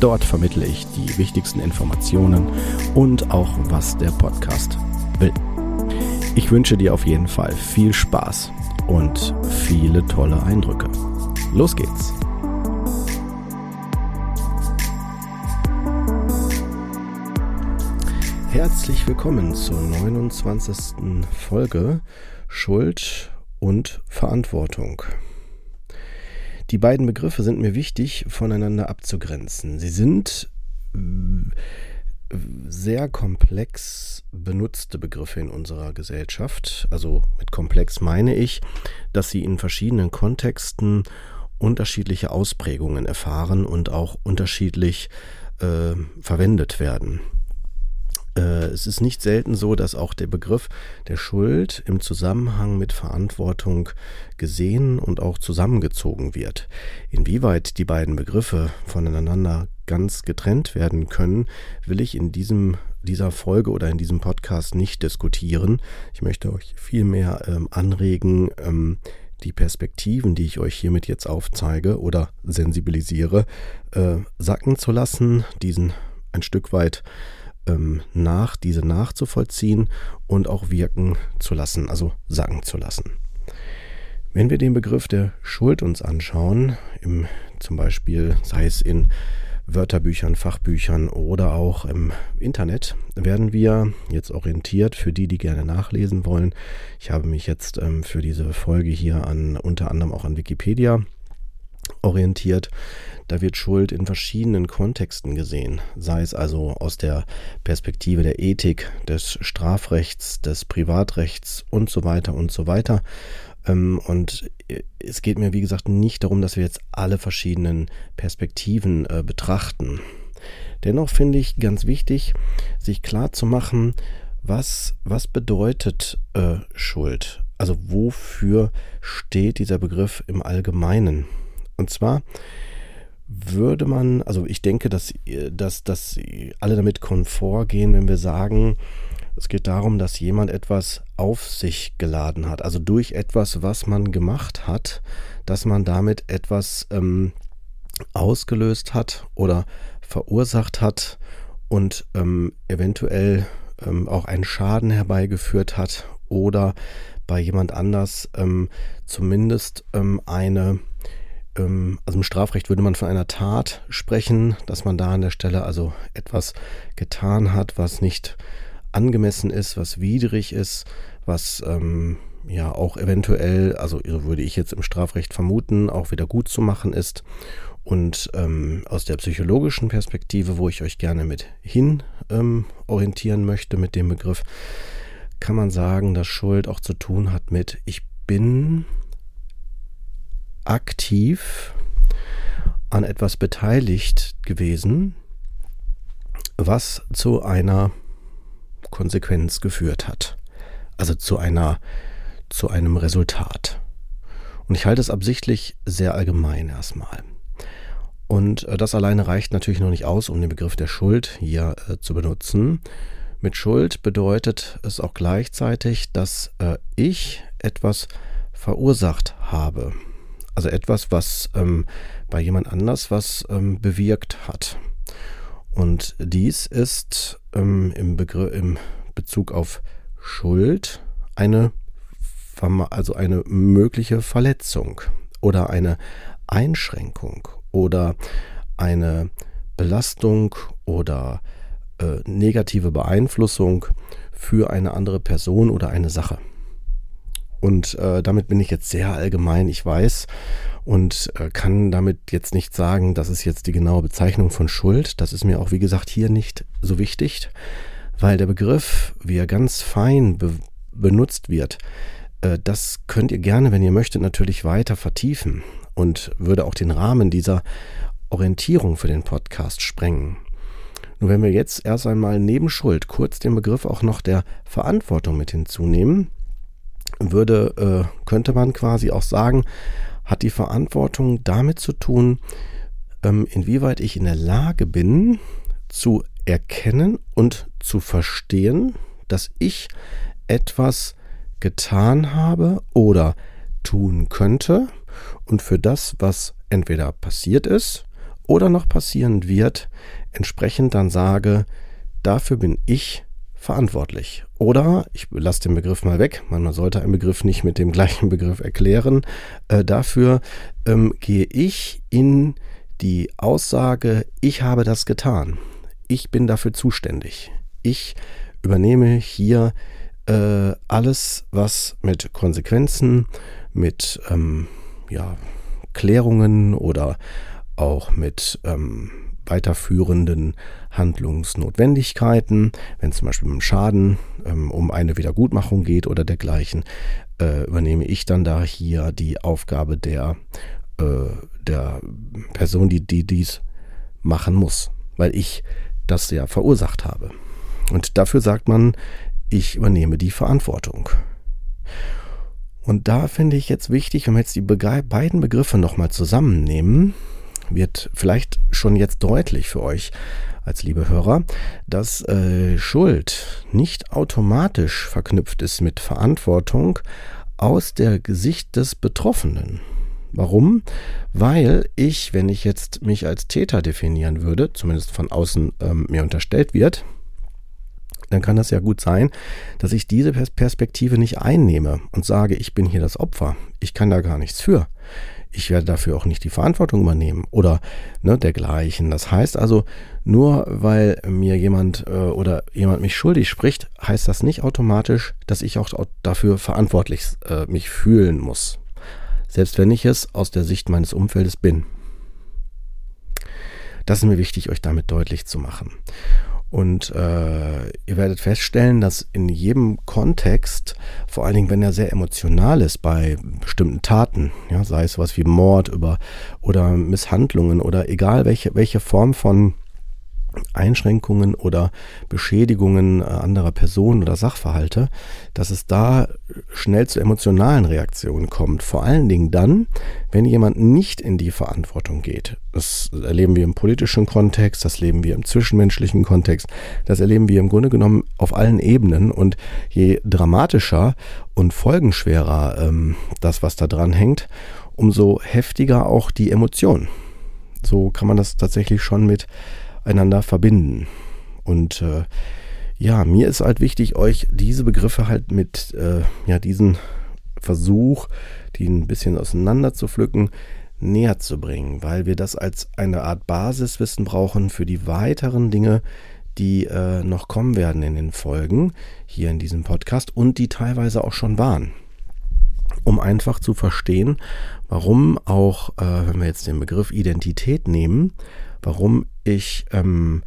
Dort vermittle ich die wichtigsten Informationen und auch, was der Podcast will. Ich wünsche dir auf jeden Fall viel Spaß und viele tolle Eindrücke. Los geht's! Herzlich willkommen zur 29. Folge Schuld und Verantwortung. Die beiden Begriffe sind mir wichtig voneinander abzugrenzen. Sie sind äh, sehr komplex benutzte Begriffe in unserer Gesellschaft. Also mit komplex meine ich, dass sie in verschiedenen Kontexten unterschiedliche Ausprägungen erfahren und auch unterschiedlich äh, verwendet werden. Äh, es ist nicht selten so, dass auch der Begriff der Schuld im Zusammenhang mit Verantwortung gesehen und auch zusammengezogen wird. Inwieweit die beiden Begriffe voneinander ganz getrennt werden können, will ich in diesem dieser Folge oder in diesem Podcast nicht diskutieren. Ich möchte euch vielmehr ähm, anregen, ähm, die Perspektiven, die ich euch hiermit jetzt aufzeige oder sensibilisiere, äh, sacken zu lassen, diesen ein Stück weit ähm, nach, diese nachzuvollziehen und auch wirken zu lassen, also sacken zu lassen. Wenn wir den Begriff der Schuld uns anschauen, im, zum Beispiel sei es in Wörterbüchern, Fachbüchern oder auch im Internet, werden wir jetzt orientiert für die, die gerne nachlesen wollen. Ich habe mich jetzt ähm, für diese Folge hier an unter anderem auch an Wikipedia orientiert. Da wird Schuld in verschiedenen Kontexten gesehen, sei es also aus der Perspektive der Ethik, des Strafrechts, des Privatrechts und so weiter und so weiter. Ähm, und es geht mir, wie gesagt, nicht darum, dass wir jetzt alle verschiedenen Perspektiven äh, betrachten. Dennoch finde ich ganz wichtig, sich klar zu machen, was, was bedeutet äh, Schuld? Also wofür steht dieser Begriff im Allgemeinen? Und zwar würde man, also ich denke, dass, dass, dass alle damit konfort gehen, wenn wir sagen, es geht darum, dass jemand etwas auf sich geladen hat, also durch etwas, was man gemacht hat, dass man damit etwas ähm, ausgelöst hat oder verursacht hat und ähm, eventuell ähm, auch einen Schaden herbeigeführt hat oder bei jemand anders ähm, zumindest ähm, eine also im Strafrecht würde man von einer Tat sprechen, dass man da an der Stelle also etwas getan hat, was nicht angemessen ist, was widrig ist, was ähm, ja auch eventuell, also würde ich jetzt im Strafrecht vermuten, auch wieder gut zu machen ist. Und ähm, aus der psychologischen Perspektive, wo ich euch gerne mit hin ähm, orientieren möchte mit dem Begriff, kann man sagen, dass Schuld auch zu tun hat mit ich bin aktiv an etwas beteiligt gewesen, was zu einer Konsequenz geführt hat. Also zu einer, zu einem Resultat. Und ich halte es absichtlich sehr allgemein erstmal. Und äh, das alleine reicht natürlich noch nicht aus, um den Begriff der Schuld hier äh, zu benutzen. Mit Schuld bedeutet es auch gleichzeitig, dass äh, ich etwas verursacht habe. Also etwas, was ähm, bei jemand anders was ähm, bewirkt hat. Und dies ist ähm, im, Begriff, im Bezug auf Schuld eine, also eine mögliche Verletzung oder eine Einschränkung oder eine Belastung oder äh, negative Beeinflussung für eine andere Person oder eine Sache. Und äh, damit bin ich jetzt sehr allgemein, ich weiß, und äh, kann damit jetzt nicht sagen, das ist jetzt die genaue Bezeichnung von Schuld. Das ist mir auch, wie gesagt, hier nicht so wichtig, weil der Begriff, wie er ganz fein be benutzt wird, äh, das könnt ihr gerne, wenn ihr möchtet, natürlich weiter vertiefen und würde auch den Rahmen dieser Orientierung für den Podcast sprengen. Nur wenn wir jetzt erst einmal neben Schuld kurz den Begriff auch noch der Verantwortung mit hinzunehmen, würde, äh, könnte man quasi auch sagen, hat die Verantwortung damit zu tun, ähm, inwieweit ich in der Lage bin, zu erkennen und zu verstehen, dass ich etwas getan habe oder tun könnte und für das, was entweder passiert ist oder noch passieren wird, entsprechend dann sage, dafür bin ich verantwortlich. Oder, ich lasse den Begriff mal weg, man sollte einen Begriff nicht mit dem gleichen Begriff erklären, äh, dafür ähm, gehe ich in die Aussage, ich habe das getan. Ich bin dafür zuständig. Ich übernehme hier äh, alles, was mit Konsequenzen, mit ähm, ja, Klärungen oder auch mit ähm, weiterführenden Handlungsnotwendigkeiten, wenn es zum Beispiel um Schaden ähm, um eine Wiedergutmachung geht oder dergleichen, äh, übernehme ich dann da hier die Aufgabe der, äh, der Person, die, die dies machen muss, weil ich das ja verursacht habe. Und dafür sagt man, ich übernehme die Verantwortung. Und da finde ich jetzt wichtig, wenn wir jetzt die beiden Begriffe nochmal zusammennehmen, wird vielleicht schon jetzt deutlich für euch als liebe Hörer, dass äh, Schuld nicht automatisch verknüpft ist mit Verantwortung aus der Gesicht des Betroffenen. Warum? Weil ich, wenn ich jetzt mich als Täter definieren würde, zumindest von außen ähm, mir unterstellt wird, dann kann das ja gut sein, dass ich diese Perspektive nicht einnehme und sage, ich bin hier das Opfer. Ich kann da gar nichts für ich werde dafür auch nicht die Verantwortung übernehmen oder ne, dergleichen. Das heißt also, nur weil mir jemand äh, oder jemand mich schuldig spricht, heißt das nicht automatisch, dass ich auch dafür verantwortlich äh, mich fühlen muss. Selbst wenn ich es aus der Sicht meines Umfeldes bin. Das ist mir wichtig, euch damit deutlich zu machen. Und äh, ihr werdet feststellen, dass in jedem Kontext, vor allen Dingen, wenn er sehr emotional ist bei bestimmten Taten, ja, sei es was wie Mord über, oder Misshandlungen oder egal welche, welche Form von Einschränkungen oder Beschädigungen äh, anderer Personen oder Sachverhalte, dass es da schnell zu emotionalen Reaktionen kommt. Vor allen Dingen dann, wenn jemand nicht in die Verantwortung geht. Das erleben wir im politischen Kontext, das erleben wir im zwischenmenschlichen Kontext, das erleben wir im Grunde genommen auf allen Ebenen. Und je dramatischer und folgenschwerer ähm, das, was da dran hängt, umso heftiger auch die Emotion. So kann man das tatsächlich schon mit einander verbinden. Und äh, ja, mir ist halt wichtig, euch diese Begriffe halt mit äh, ja, diesen Versuch, die ein bisschen auseinander zu pflücken, näher zu bringen, weil wir das als eine Art Basiswissen brauchen für die weiteren Dinge, die äh, noch kommen werden in den Folgen hier in diesem Podcast und die teilweise auch schon waren. Um einfach zu verstehen, warum auch, äh, wenn wir jetzt den Begriff Identität nehmen, warum ich ähm,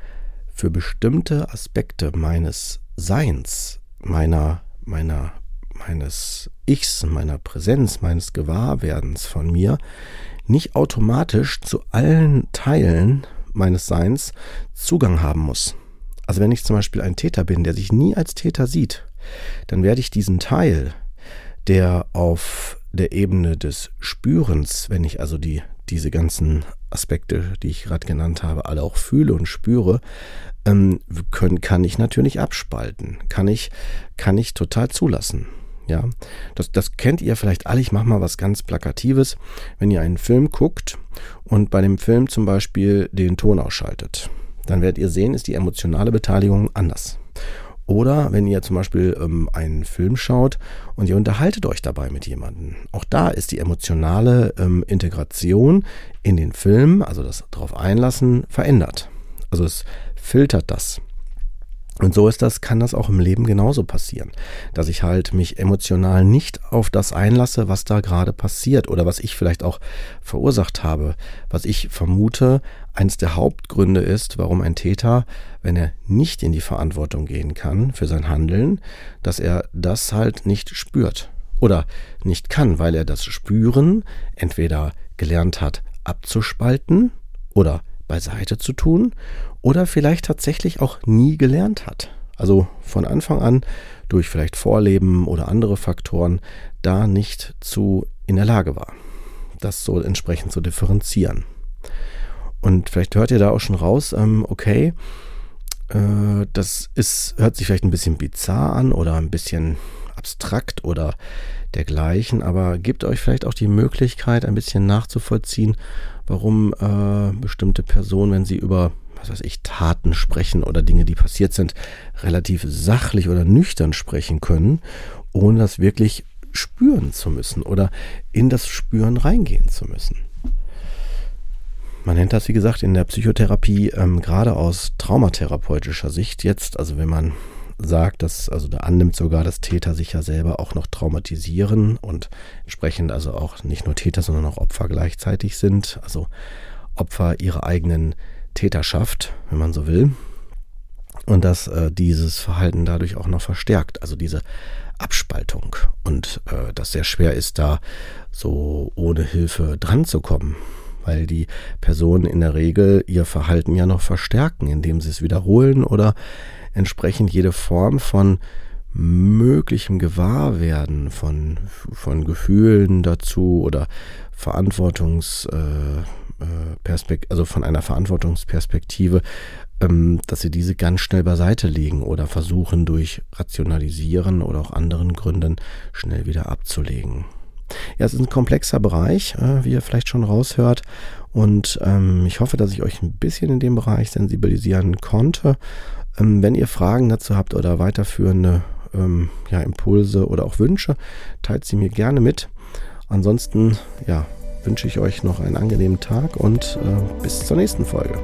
für bestimmte Aspekte meines Seins, meiner, meiner, meines Ichs, meiner Präsenz, meines Gewahrwerdens von mir nicht automatisch zu allen Teilen meines Seins Zugang haben muss. Also wenn ich zum Beispiel ein Täter bin, der sich nie als Täter sieht, dann werde ich diesen Teil, der auf der Ebene des Spürens, wenn ich also die diese ganzen Aspekte, die ich gerade genannt habe, alle auch fühle und spüre, ähm, können, kann ich natürlich abspalten, kann ich, kann ich total zulassen. Ja, das, das kennt ihr vielleicht alle. Ich mache mal was ganz Plakatives. Wenn ihr einen Film guckt und bei dem Film zum Beispiel den Ton ausschaltet, dann werdet ihr sehen, ist die emotionale Beteiligung anders. Oder wenn ihr zum Beispiel ähm, einen Film schaut und ihr unterhaltet euch dabei mit jemandem. Auch da ist die emotionale ähm, Integration in den Film, also das darauf einlassen, verändert. Also es filtert das. Und so ist das, kann das auch im Leben genauso passieren, dass ich halt mich emotional nicht auf das einlasse, was da gerade passiert oder was ich vielleicht auch verursacht habe, was ich vermute, eines der Hauptgründe ist, warum ein Täter, wenn er nicht in die Verantwortung gehen kann für sein Handeln, dass er das halt nicht spürt oder nicht kann, weil er das Spüren entweder gelernt hat abzuspalten oder beiseite zu tun oder vielleicht tatsächlich auch nie gelernt hat. Also von Anfang an durch vielleicht Vorleben oder andere Faktoren da nicht zu in der Lage war, das so entsprechend zu differenzieren. Und vielleicht hört ihr da auch schon raus, ähm, okay, äh, das ist, hört sich vielleicht ein bisschen bizarr an oder ein bisschen abstrakt oder dergleichen, aber gebt euch vielleicht auch die Möglichkeit, ein bisschen nachzuvollziehen, warum äh, bestimmte Personen, wenn sie über was weiß ich, Taten sprechen oder Dinge, die passiert sind, relativ sachlich oder nüchtern sprechen können, ohne das wirklich spüren zu müssen oder in das Spüren reingehen zu müssen. Man nennt das, wie gesagt, in der Psychotherapie ähm, gerade aus traumatherapeutischer Sicht jetzt, also wenn man sagt, dass, also da annimmt sogar, dass Täter sich ja selber auch noch traumatisieren und entsprechend also auch nicht nur Täter, sondern auch Opfer gleichzeitig sind, also Opfer ihrer eigenen Täterschaft, wenn man so will. Und dass äh, dieses Verhalten dadurch auch noch verstärkt, also diese Abspaltung und äh, das sehr schwer ist, da so ohne Hilfe dran zu kommen weil die Personen in der Regel ihr Verhalten ja noch verstärken, indem sie es wiederholen oder entsprechend jede Form von möglichem Gewahrwerden von, von Gefühlen dazu oder Verantwortungsperspektive, äh, also von einer Verantwortungsperspektive, ähm, dass sie diese ganz schnell beiseite legen oder versuchen durch Rationalisieren oder auch anderen Gründen schnell wieder abzulegen. Ja, es ist ein komplexer Bereich, äh, wie ihr vielleicht schon raushört. Und ähm, ich hoffe, dass ich euch ein bisschen in dem Bereich sensibilisieren konnte. Ähm, wenn ihr Fragen dazu habt oder weiterführende ja, Impulse oder auch Wünsche, teilt sie mir gerne mit. Ansonsten ja, wünsche ich euch noch einen angenehmen Tag und äh, bis zur nächsten Folge.